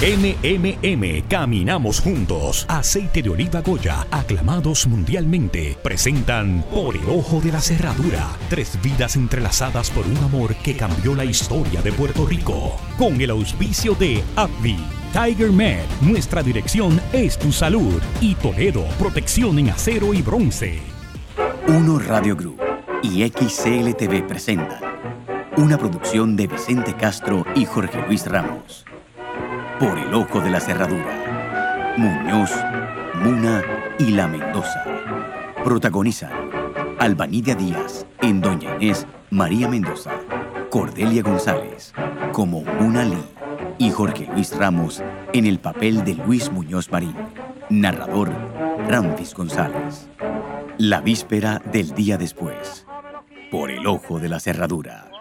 MMM, caminamos juntos. Aceite de oliva Goya, aclamados mundialmente, presentan Por el ojo de la cerradura. Tres vidas entrelazadas por un amor que cambió la historia de Puerto Rico. Con el auspicio de AbbVie. Tiger Med, nuestra dirección es tu salud. Y Toledo, protección en acero y bronce. Uno Radio Group y XCLTV presentan una producción de Vicente Castro y Jorge Luis Ramos. Por el ojo de la cerradura. Muñoz, Muna y La Mendoza. Protagonizan Albanidia Díaz en Doña Inés María Mendoza. Cordelia González como Muna Lee y Jorge Luis Ramos en el papel de Luis Muñoz Marín. Narrador Ramfis González. La víspera del día después. Por el ojo de la cerradura.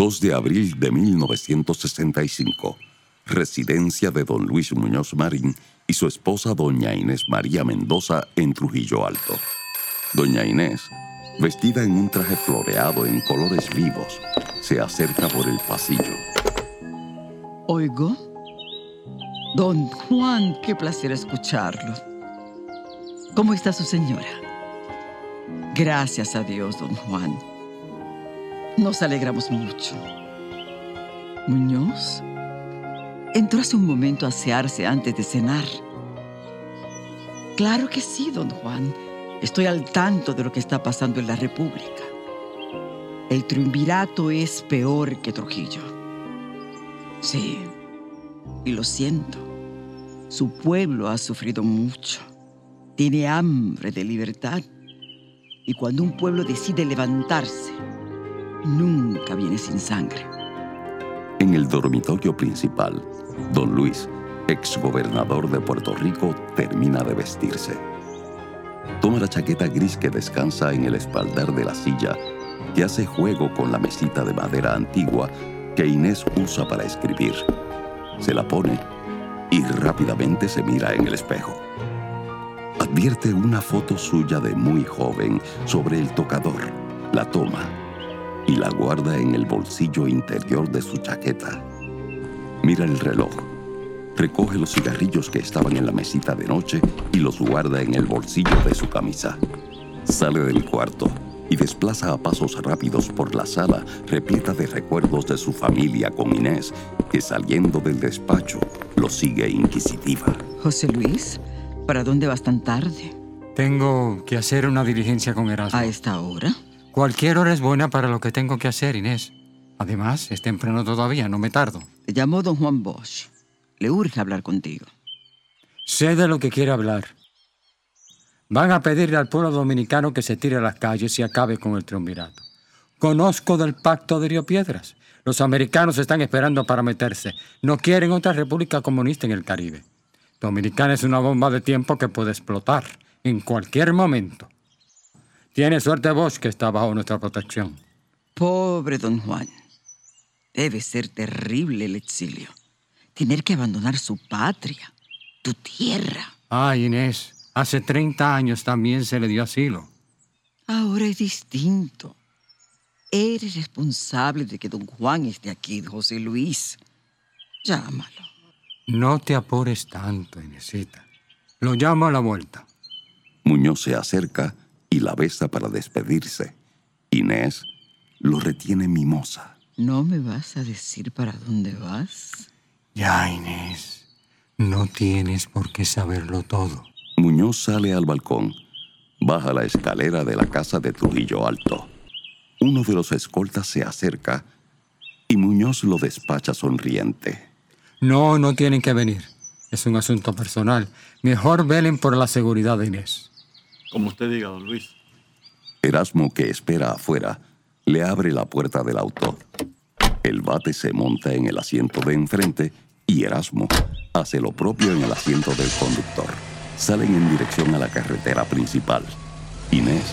2 de abril de 1965. Residencia de don Luis Muñoz Marín y su esposa doña Inés María Mendoza en Trujillo Alto. Doña Inés, vestida en un traje floreado en colores vivos, se acerca por el pasillo. Oigo. Don Juan, qué placer escucharlo. ¿Cómo está su señora? Gracias a Dios, don Juan. Nos alegramos mucho. Muñoz entró hace un momento a asearse antes de cenar. Claro que sí, don Juan. Estoy al tanto de lo que está pasando en la República. El triunvirato es peor que Trujillo. Sí, y lo siento. Su pueblo ha sufrido mucho. Tiene hambre de libertad. Y cuando un pueblo decide levantarse, nunca viene sin sangre. En el dormitorio principal, don Luis, exgobernador de Puerto Rico, termina de vestirse. Toma la chaqueta gris que descansa en el espaldar de la silla, que hace juego con la mesita de madera antigua que Inés usa para escribir. Se la pone y rápidamente se mira en el espejo. Advierte una foto suya de muy joven sobre el tocador. La toma y la guarda en el bolsillo interior de su chaqueta. Mira el reloj. Recoge los cigarrillos que estaban en la mesita de noche y los guarda en el bolsillo de su camisa. Sale del cuarto y desplaza a pasos rápidos por la sala repleta de recuerdos de su familia con Inés, que saliendo del despacho lo sigue inquisitiva. José Luis, ¿para dónde vas tan tarde? Tengo que hacer una diligencia con Erasmo. ¿A esta hora? Cualquier hora es buena para lo que tengo que hacer, Inés. Además, es temprano todavía, no me tardo. Te llamó don Juan Bosch. Le urge hablar contigo. Sé de lo que quiere hablar. Van a pedirle al pueblo dominicano que se tire a las calles y acabe con el triunvirato. Conozco del pacto de Río Piedras. Los americanos están esperando para meterse. No quieren otra república comunista en el Caribe. Dominicana es una bomba de tiempo que puede explotar en cualquier momento. Tiene suerte vos que está bajo nuestra protección. Pobre don Juan. Debe ser terrible el exilio. Tener que abandonar su patria, tu tierra. Ah, Inés, hace 30 años también se le dio asilo. Ahora es distinto. Eres responsable de que don Juan esté aquí, José Luis. Llámalo. No te apures tanto, Inesita. Lo llamo a la vuelta. Muñoz se acerca y la besa para despedirse. Inés lo retiene mimosa. ¿No me vas a decir para dónde vas? Ya, Inés. No tienes por qué saberlo todo. Muñoz sale al balcón, baja la escalera de la casa de Trujillo Alto. Uno de los escoltas se acerca y Muñoz lo despacha sonriente. No, no tienen que venir. Es un asunto personal. Mejor velen por la seguridad de Inés. Como usted diga, don Luis. Erasmo, que espera afuera, le abre la puerta del auto. El bate se monta en el asiento de enfrente y Erasmo hace lo propio en el asiento del conductor. Salen en dirección a la carretera principal. Inés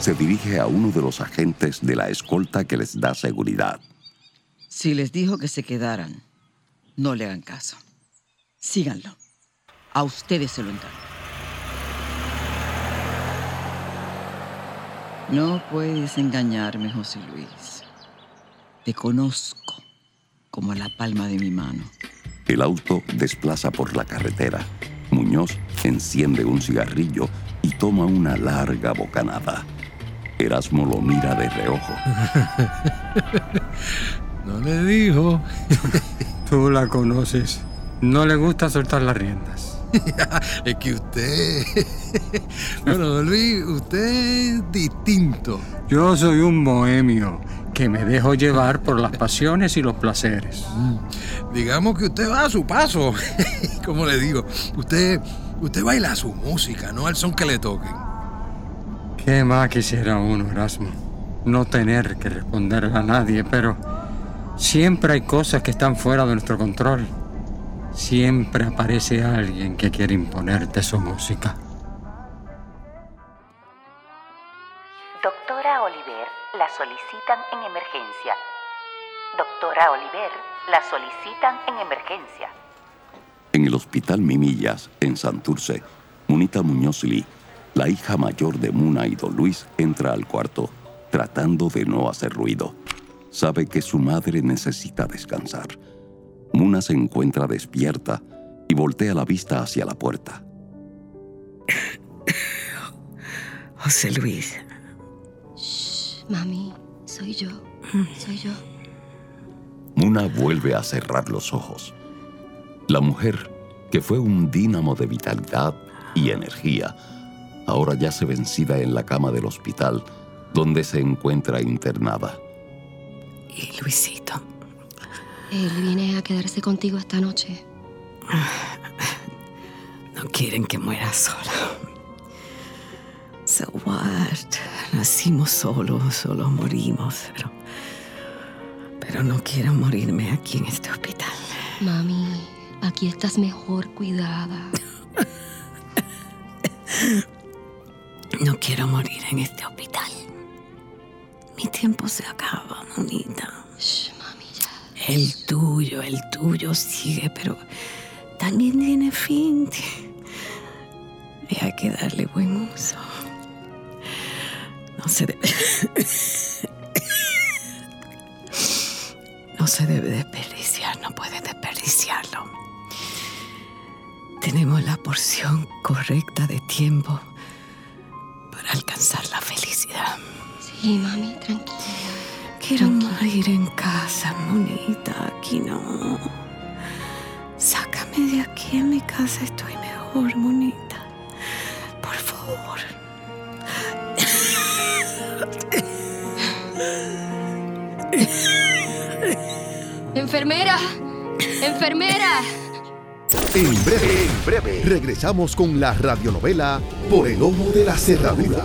se dirige a uno de los agentes de la escolta que les da seguridad. Si les dijo que se quedaran, no le hagan caso. Síganlo. A ustedes se lo encargo. No puedes engañarme, José Luis. Te conozco como la palma de mi mano. El auto desplaza por la carretera. Muñoz enciende un cigarrillo y toma una larga bocanada. Erasmo lo mira de reojo. no le dijo. Tú la conoces. No le gusta soltar las riendas. es que usted... bueno, Luis, usted es distinto. Yo soy un bohemio que me dejo llevar por las pasiones y los placeres. Mm. Digamos que usted va a su paso. Como le digo, usted, usted baila su música, no al son que le toquen. ¿Qué más quisiera uno, Erasmo? No tener que responderle a nadie, pero siempre hay cosas que están fuera de nuestro control. Siempre aparece alguien que quiere imponerte su música. Doctora Oliver, la solicitan en emergencia. Doctora Oliver, la solicitan en emergencia. En el hospital Mimillas, en Santurce, Munita Muñoz Lee, la hija mayor de Muna y Don Luis, entra al cuarto, tratando de no hacer ruido. Sabe que su madre necesita descansar. Muna se encuentra despierta y voltea la vista hacia la puerta. José Luis. Shh, mami, soy yo. Soy yo. Muna vuelve a cerrar los ojos. La mujer, que fue un dínamo de vitalidad y energía, ahora yace vencida en la cama del hospital, donde se encuentra internada. ¿Y Luisito? Él viene a quedarse contigo esta noche. No quieren que muera sola. So what? Nacimos solos, solo morimos, pero. Pero no quiero morirme aquí en este hospital. Mami, Aquí estás mejor cuidada. No quiero morir en este hospital. Mi tiempo se acaba, mamita. El tuyo, el tuyo sigue, pero también tiene fin. Y hay que darle buen uso. No se debe. No se debe desperdiciar, no puede desperdiciarlo tenemos la porción correcta de tiempo para alcanzar la felicidad. Sí, mami, tranquila. Quiero morir en monita. Aquí no. Sácame de aquí. En mi casa estoy mejor, monita. Por favor. Enfermera. Enfermera. En breve, en breve, regresamos con la radionovela Por el ojo de la cerradura.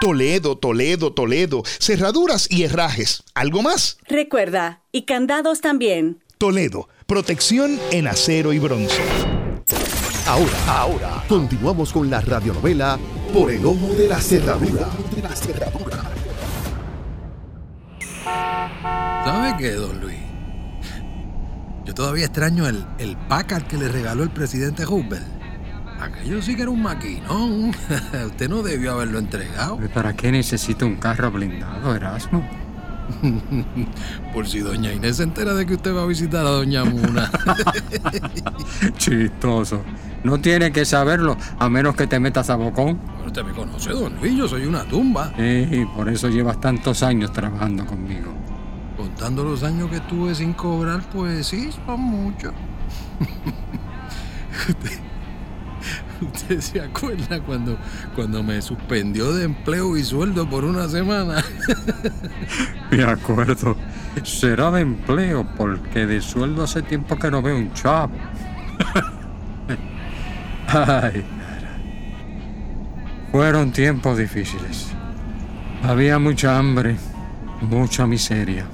Toledo, Toledo, Toledo. Cerraduras y herrajes. ¿Algo más? Recuerda, y candados también. Toledo, protección en acero y bronce. Ahora, ahora, continuamos con la radionovela Por el ojo de la cerradura. ¿Sabe qué, don Luis? Yo todavía extraño el, el Packard que le regaló el presidente Hoover. Aquello sí que era un maquinón. Usted no debió haberlo entregado. ¿Para qué necesita un carro blindado, Erasmo? Por si doña Inés se entera de que usted va a visitar a doña Muna. Chistoso. No tiene que saberlo, a menos que te metas a bocón. Usted me conoce, don Luis, yo soy una tumba. Sí, por eso llevas tantos años trabajando conmigo. Contando los años que estuve sin cobrar, pues sí, son muchos. usted, usted se acuerda cuando, cuando me suspendió de empleo y sueldo por una semana. Me acuerdo. Será de empleo, porque de sueldo hace tiempo que no veo un chap. Ay, fueron tiempos difíciles. Había mucha hambre, mucha miseria.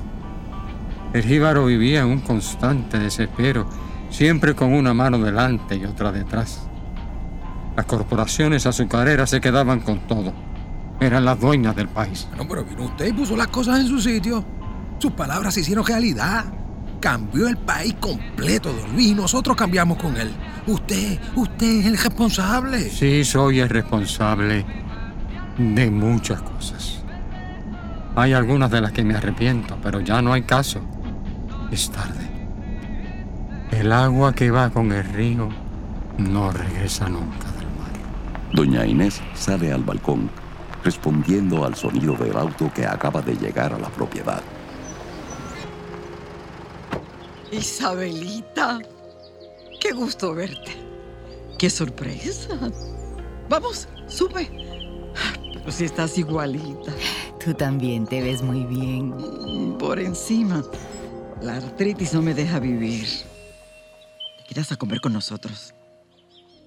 El jíbaro vivía en un constante desespero, siempre con una mano delante y otra detrás. Las corporaciones azucareras se quedaban con todo. Eran las dueñas del país. No, pero vino usted y puso las cosas en su sitio. Sus palabras se hicieron realidad. Cambió el país completo, don Luis, y nosotros cambiamos con él. Usted, usted es el responsable. Sí, soy el responsable de muchas cosas. Hay algunas de las que me arrepiento, pero ya no hay caso. Es tarde. El agua que va con el río no regresa nunca. Doña Inés sale al balcón, respondiendo al sonido del auto que acaba de llegar a la propiedad. Isabelita, qué gusto verte. Qué sorpresa. Vamos, sube. Pero si estás igualita. Tú también te ves muy bien. Por encima. La artritis no me deja vivir. ¿Te quedas a comer con nosotros?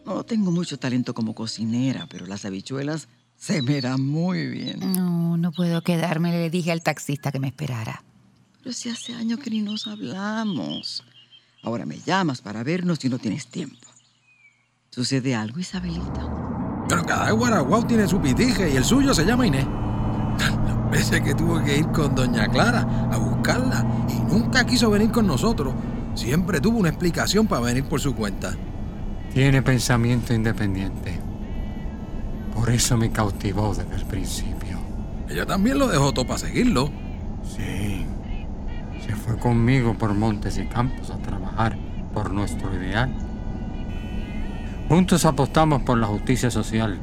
No tengo mucho talento como cocinera, pero las habichuelas se me dan muy bien. No, no puedo quedarme. Le dije al taxista que me esperara. Pero si hace años que ni nos hablamos. Ahora me llamas para vernos y no tienes tiempo. ¿Sucede algo, Isabelita? Pero cada guaraguao tiene su pitije y el suyo se llama Inés. Las veces que tuve que ir con doña Clara a buscarla y nunca quiso venir con nosotros, siempre tuvo una explicación para venir por su cuenta. Tiene pensamiento independiente. Por eso me cautivó desde el principio. Ella también lo dejó todo para seguirlo. Sí. Se fue conmigo por montes y campos a trabajar por nuestro ideal. Juntos apostamos por la justicia social.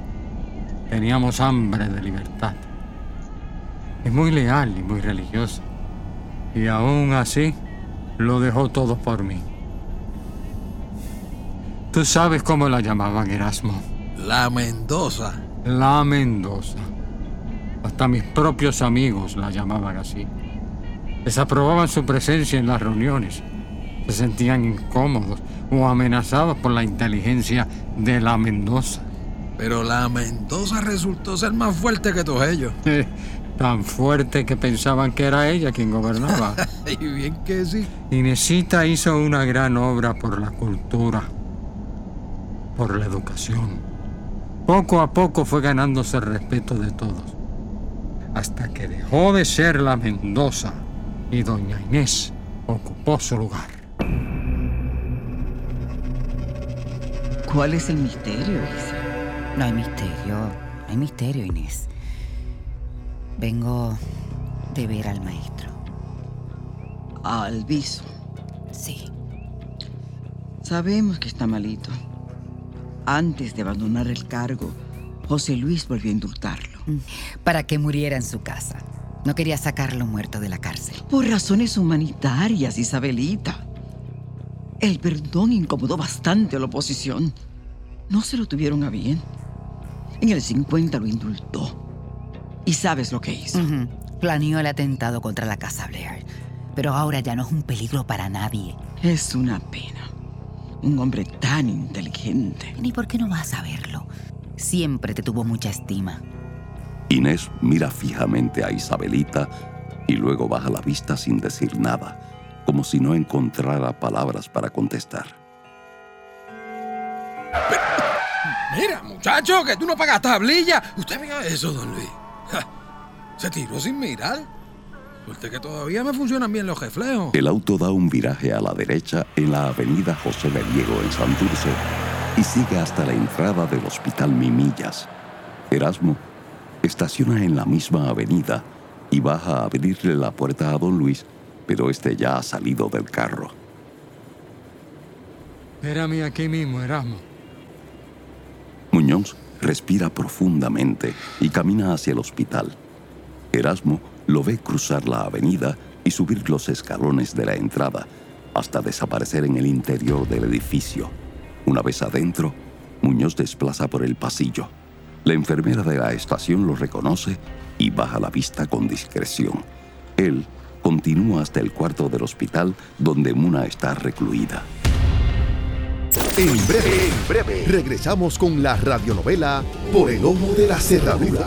Teníamos hambre de libertad. Es muy leal y muy religiosa. Y aún así, lo dejó todo por mí. Tú sabes cómo la llamaban Erasmo. La Mendoza. La Mendoza. Hasta mis propios amigos la llamaban así. Desaprobaban su presencia en las reuniones. Se sentían incómodos o amenazados por la inteligencia de la Mendoza. Pero la Mendoza resultó ser más fuerte que todos ellos. Tan fuerte que pensaban que era ella quien gobernaba. y bien que sí. Inesita hizo una gran obra por la cultura, por la educación. Poco a poco fue ganándose el respeto de todos, hasta que dejó de ser la Mendoza y doña Inés ocupó su lugar. ¿Cuál es el misterio, Isa? No hay misterio, no hay misterio, Inés. Vengo de ver al maestro. Al viso. Sí. Sabemos que está malito. Antes de abandonar el cargo, José Luis volvió a indultarlo. Para que muriera en su casa. No quería sacarlo muerto de la cárcel. Por razones humanitarias, Isabelita. El perdón incomodó bastante a la oposición. No se lo tuvieron a bien. En el 50 lo indultó. ¿Y sabes lo que hizo? Ujú. Planeó el atentado contra la casa Blair. Pero ahora ya no es un peligro para nadie. Es una pena. Un hombre tan inteligente. Ni por qué no vas a verlo. Siempre te tuvo mucha estima. Inés mira fijamente a Isabelita y luego baja la vista sin decir nada, como si no encontrara palabras para contestar. Mira, muchacho, que tú no pagas tablilla. Usted mira eso, don Luis. Se tiró sin mirar. Suerte que todavía me funcionan bien los reflejos. El auto da un viraje a la derecha en la avenida José de Diego en Santurce y sigue hasta la entrada del Hospital Mimillas. Erasmo estaciona en la misma avenida y baja a abrirle la puerta a don Luis, pero este ya ha salido del carro. Espérame aquí mismo, Erasmo. Muñoz respira profundamente y camina hacia el hospital. Erasmo lo ve cruzar la avenida y subir los escalones de la entrada hasta desaparecer en el interior del edificio. Una vez adentro, Muñoz desplaza por el pasillo. La enfermera de la estación lo reconoce y baja la vista con discreción. Él continúa hasta el cuarto del hospital donde Muna está recluida. En breve, en breve, regresamos con la radionovela Por el Ojo de la Cerradura.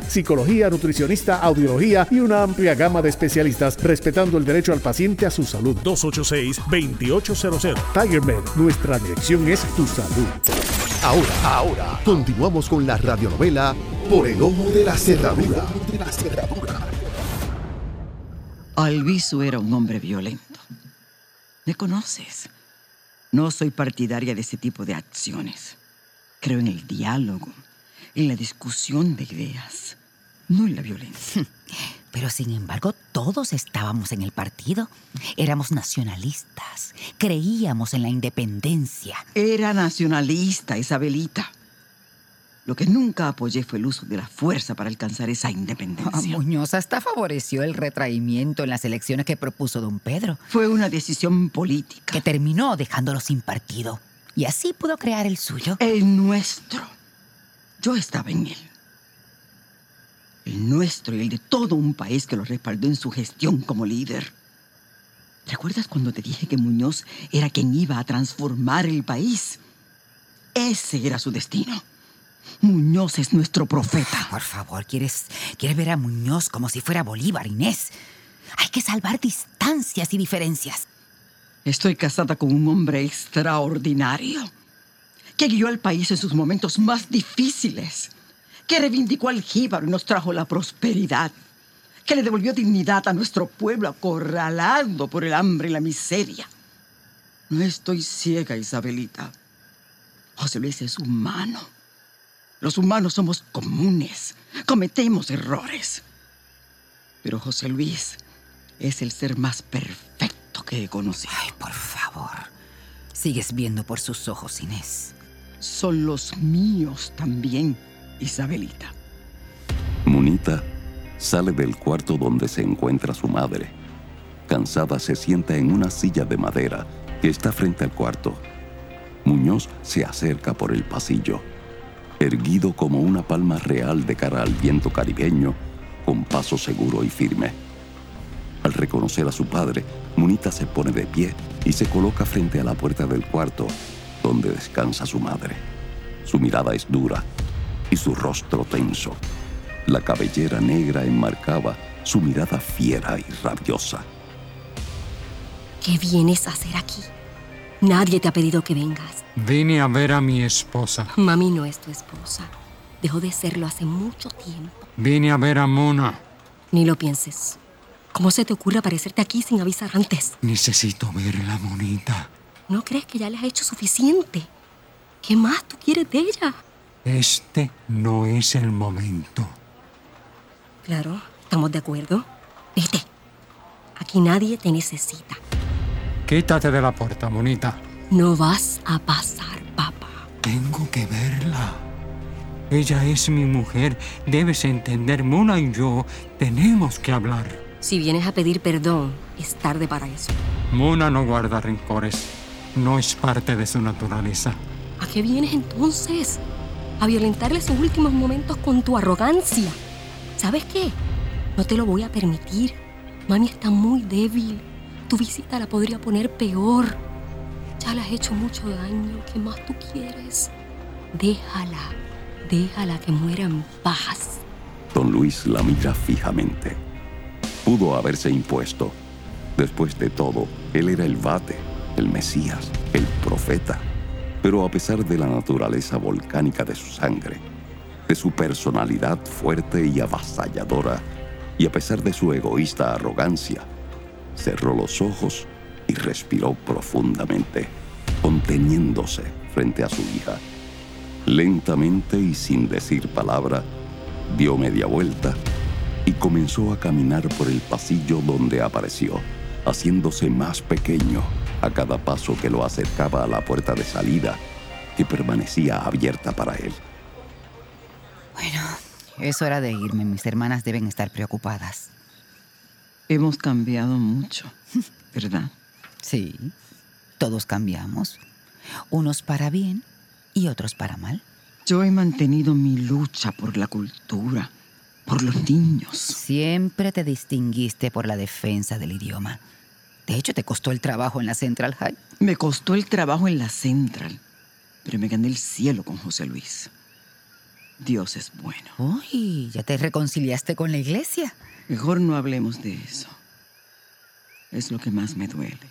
psicología, nutricionista, audiología y una amplia gama de especialistas, respetando el derecho al paciente a su salud. 286-2800. Tiger Med, nuestra dirección es tu salud. Ahora, ahora, continuamos con la radionovela Por el Ojo de la Cerradura. Alviso era un hombre violento. ¿Me conoces? No soy partidaria de ese tipo de acciones. Creo en el diálogo, en la discusión de ideas, no en la violencia. Pero sin embargo, todos estábamos en el partido. Éramos nacionalistas. Creíamos en la independencia. Era nacionalista, Isabelita. Lo que nunca apoyé fue el uso de la fuerza para alcanzar esa independencia. Ah, Muñoz hasta favoreció el retraimiento en las elecciones que propuso don Pedro. Fue una decisión política. Que terminó dejándolo sin partido. Y así pudo crear el suyo. El nuestro. Yo estaba en él. El nuestro y el de todo un país que lo respaldó en su gestión como líder. ¿Recuerdas cuando te dije que Muñoz era quien iba a transformar el país? Ese era su destino. Muñoz es nuestro profeta. Por favor, ¿quieres, quieres ver a Muñoz como si fuera Bolívar, Inés? Hay que salvar distancias y diferencias. Estoy casada con un hombre extraordinario que guió al país en sus momentos más difíciles, que reivindicó al jíbaro y nos trajo la prosperidad, que le devolvió dignidad a nuestro pueblo acorralado por el hambre y la miseria. No estoy ciega, Isabelita. José Luis es humano. Los humanos somos comunes, cometemos errores. Pero José Luis es el ser más perfecto que he conocido. Ay, por favor. Sigues viendo por sus ojos, Inés. Son los míos también, Isabelita. Munita sale del cuarto donde se encuentra su madre. Cansada se sienta en una silla de madera que está frente al cuarto. Muñoz se acerca por el pasillo, erguido como una palma real de cara al viento caribeño, con paso seguro y firme. Al reconocer a su padre, Munita se pone de pie y se coloca frente a la puerta del cuarto donde descansa su madre. Su mirada es dura y su rostro tenso. La cabellera negra enmarcaba su mirada fiera y rabiosa. ¿Qué vienes a hacer aquí? Nadie te ha pedido que vengas. Vine a ver a mi esposa. Mami no es tu esposa. Dejó de serlo hace mucho tiempo. Vine a ver a Mona. Ni lo pienses. ¿Cómo se te ocurre aparecerte aquí sin avisar antes? Necesito verla, Monita. ¿No crees que ya le has hecho suficiente? ¿Qué más tú quieres de ella? Este no es el momento. Claro, estamos de acuerdo. Vete. Aquí nadie te necesita. Quítate de la puerta, Monita. No vas a pasar, papá. Tengo que verla. Ella es mi mujer. Debes entender, Mona y yo tenemos que hablar. Si vienes a pedir perdón, es tarde para eso. Mona no guarda rencores. No es parte de su naturaleza. ¿A qué vienes entonces? A violentarle sus últimos momentos con tu arrogancia. ¿Sabes qué? No te lo voy a permitir. Mami está muy débil. Tu visita la podría poner peor. Ya le has hecho mucho daño. ¿Qué más tú quieres? Déjala. Déjala que muera en paz. Don Luis la mira fijamente. Pudo haberse impuesto. Después de todo, él era el bate, el Mesías, el profeta. Pero a pesar de la naturaleza volcánica de su sangre, de su personalidad fuerte y avasalladora, y a pesar de su egoísta arrogancia, cerró los ojos y respiró profundamente, conteniéndose frente a su hija. Lentamente y sin decir palabra, dio media vuelta y comenzó a caminar por el pasillo donde apareció, haciéndose más pequeño a cada paso que lo acercaba a la puerta de salida, que permanecía abierta para él. Bueno, es hora de irme. Mis hermanas deben estar preocupadas. Hemos cambiado mucho, ¿verdad? Sí, todos cambiamos. Unos para bien y otros para mal. Yo he mantenido mi lucha por la cultura, por los niños. Siempre te distinguiste por la defensa del idioma. De hecho, te costó el trabajo en la Central High. Me costó el trabajo en la Central, pero me gané el cielo con José Luis. Dios es bueno. Uy, ya te reconciliaste con la iglesia. Mejor no hablemos de eso. Es lo que más me duele.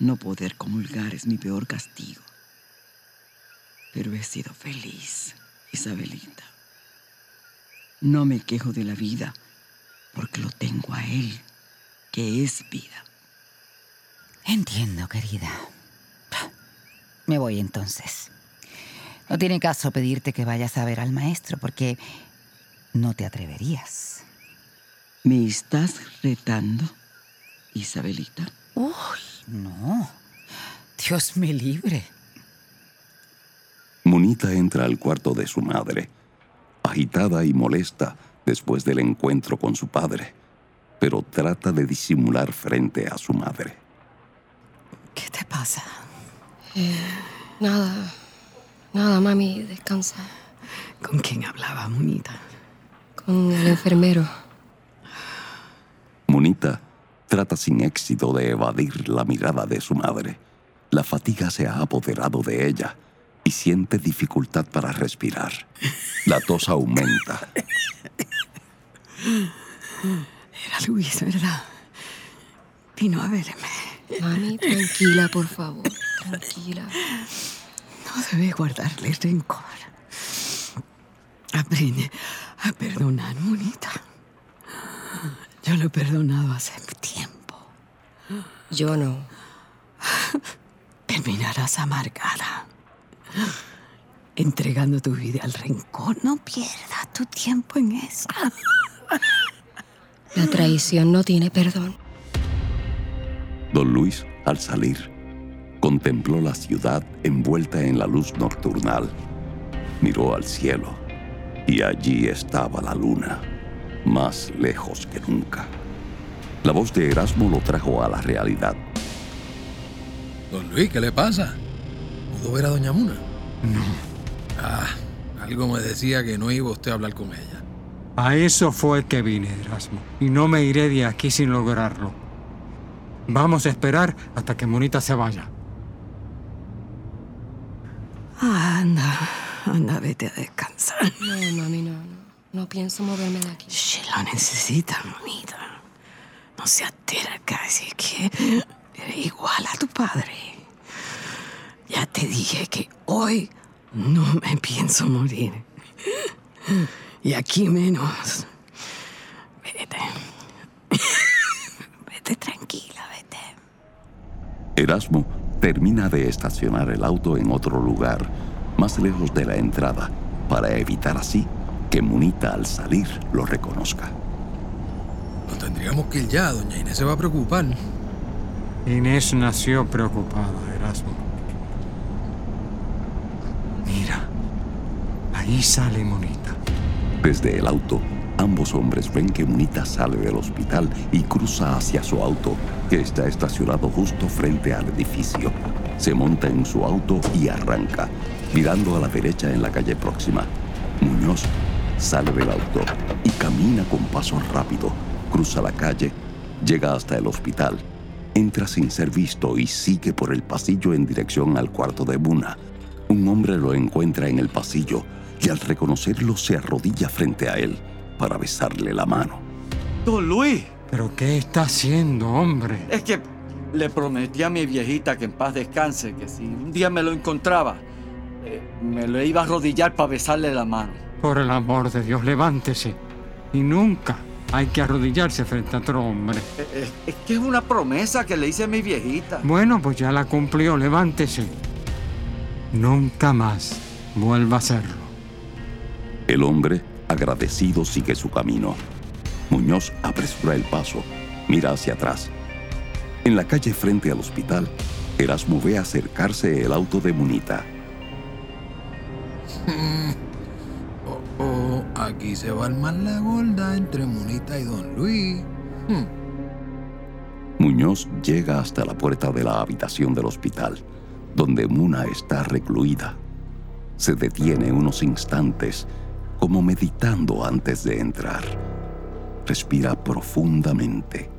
No poder comulgar es mi peor castigo. Pero he sido feliz, Isabelita. No me quejo de la vida porque lo tengo a él, que es vida. Entiendo, querida. Me voy entonces. No tiene caso pedirte que vayas a ver al maestro porque no te atreverías. ¿Me estás retando, Isabelita? Uy, no. Dios me libre. Monita entra al cuarto de su madre, agitada y molesta después del encuentro con su padre, pero trata de disimular frente a su madre. ¿Qué te pasa? Eh, nada. Nada, mami, descansa. ¿Con quién hablaba, Monita? Con el enfermero. Monita trata sin éxito de evadir la mirada de su madre. La fatiga se ha apoderado de ella y siente dificultad para respirar. La tos aumenta. Era Luis, ¿verdad? Vino a verme. Mami, tranquila, por favor. Tranquila. No debe guardarle rencor. Aprende a perdonar, monita. Yo lo he perdonado hace tiempo. Yo no. Terminarás amargada. Entregando tu vida al rencor. No pierdas tu tiempo en eso. La traición no tiene perdón. Don Luis, al salir, contempló la ciudad envuelta en la luz nocturnal. Miró al cielo y allí estaba la luna, más lejos que nunca. La voz de Erasmo lo trajo a la realidad. Don Luis, ¿qué le pasa? ¿Pudo ver a Doña Muna? No. Ah, algo me decía que no iba usted a hablar con ella. A eso fue que vine, Erasmo. Y no me iré de aquí sin lograrlo. Vamos a esperar hasta que Monita se vaya. Anda, anda, vete a descansar. No, mami, no, no. No pienso moverme de aquí. Sheila necesita, monita. No seas terca, así que eres igual a tu padre. Ya te dije que hoy no me pienso morir. Y aquí menos. Vete. Vete tranquila, vete. Erasmo termina de estacionar el auto en otro lugar, más lejos de la entrada, para evitar así que Munita al salir lo reconozca. No tendríamos que ir ya, doña Inés se va a preocupar. Inés nació preocupada, Erasmo. Mira, ahí sale Monita. Desde el auto, ambos hombres ven que Munita sale del hospital y cruza hacia su auto, que está estacionado justo frente al edificio. Se monta en su auto y arranca, mirando a la derecha en la calle próxima. Muñoz sale del auto y camina con paso rápido, cruza la calle, llega hasta el hospital, entra sin ser visto y sigue por el pasillo en dirección al cuarto de Muna. Un hombre lo encuentra en el pasillo y al reconocerlo se arrodilla frente a él para besarle la mano. Don Luis. ¿Pero qué está haciendo, hombre? Es que le prometí a mi viejita que en paz descanse, que si un día me lo encontraba, eh, me lo iba a arrodillar para besarle la mano. Por el amor de Dios, levántese. Y nunca hay que arrodillarse frente a otro hombre. Eh, eh, es que es una promesa que le hice a mi viejita. Bueno, pues ya la cumplió, levántese. Nunca más vuelva a hacerlo. El hombre, agradecido, sigue su camino. Muñoz apresura el paso, mira hacia atrás. En la calle frente al hospital, Erasmo ve acercarse el auto de Munita. oh, oh, aquí se va a armar la gorda entre Munita y Don Luis. Hmm. Muñoz llega hasta la puerta de la habitación del hospital, donde Muna está recluida. Se detiene unos instantes, como meditando antes de entrar. Respira profundamente.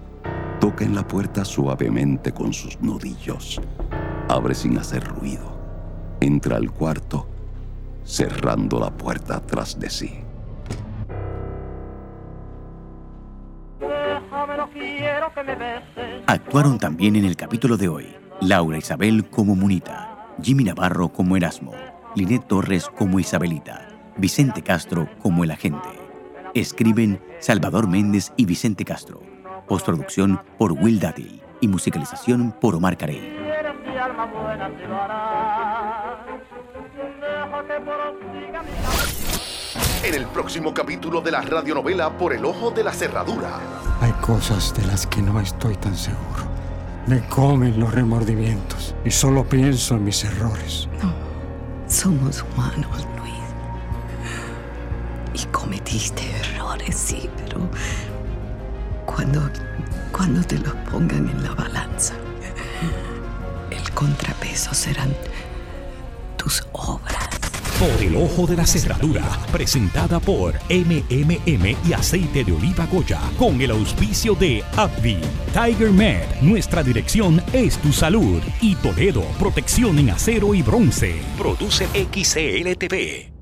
Toca en la puerta suavemente con sus nudillos. Abre sin hacer ruido. Entra al cuarto, cerrando la puerta tras de sí. Actuaron también en el capítulo de hoy Laura Isabel como Munita, Jimmy Navarro como Erasmo, Linet Torres como Isabelita, Vicente Castro como el agente. Escriben Salvador Méndez y Vicente Castro. Postproducción por Will Dátil y musicalización por Omar Carey. En el próximo capítulo de la radionovela Por el Ojo de la Cerradura. Hay cosas de las que no estoy tan seguro. Me comen los remordimientos y solo pienso en mis errores. No, somos humanos, Luis. Cometiste errores, sí, pero cuando, cuando te los pongan en la balanza, el contrapeso serán tus obras. Por el ojo de la cerradura, presentada por MMM y aceite de oliva Goya, con el auspicio de Abdi, Tiger Med, nuestra dirección es tu salud, y Toledo, protección en acero y bronce. Produce XCLTV.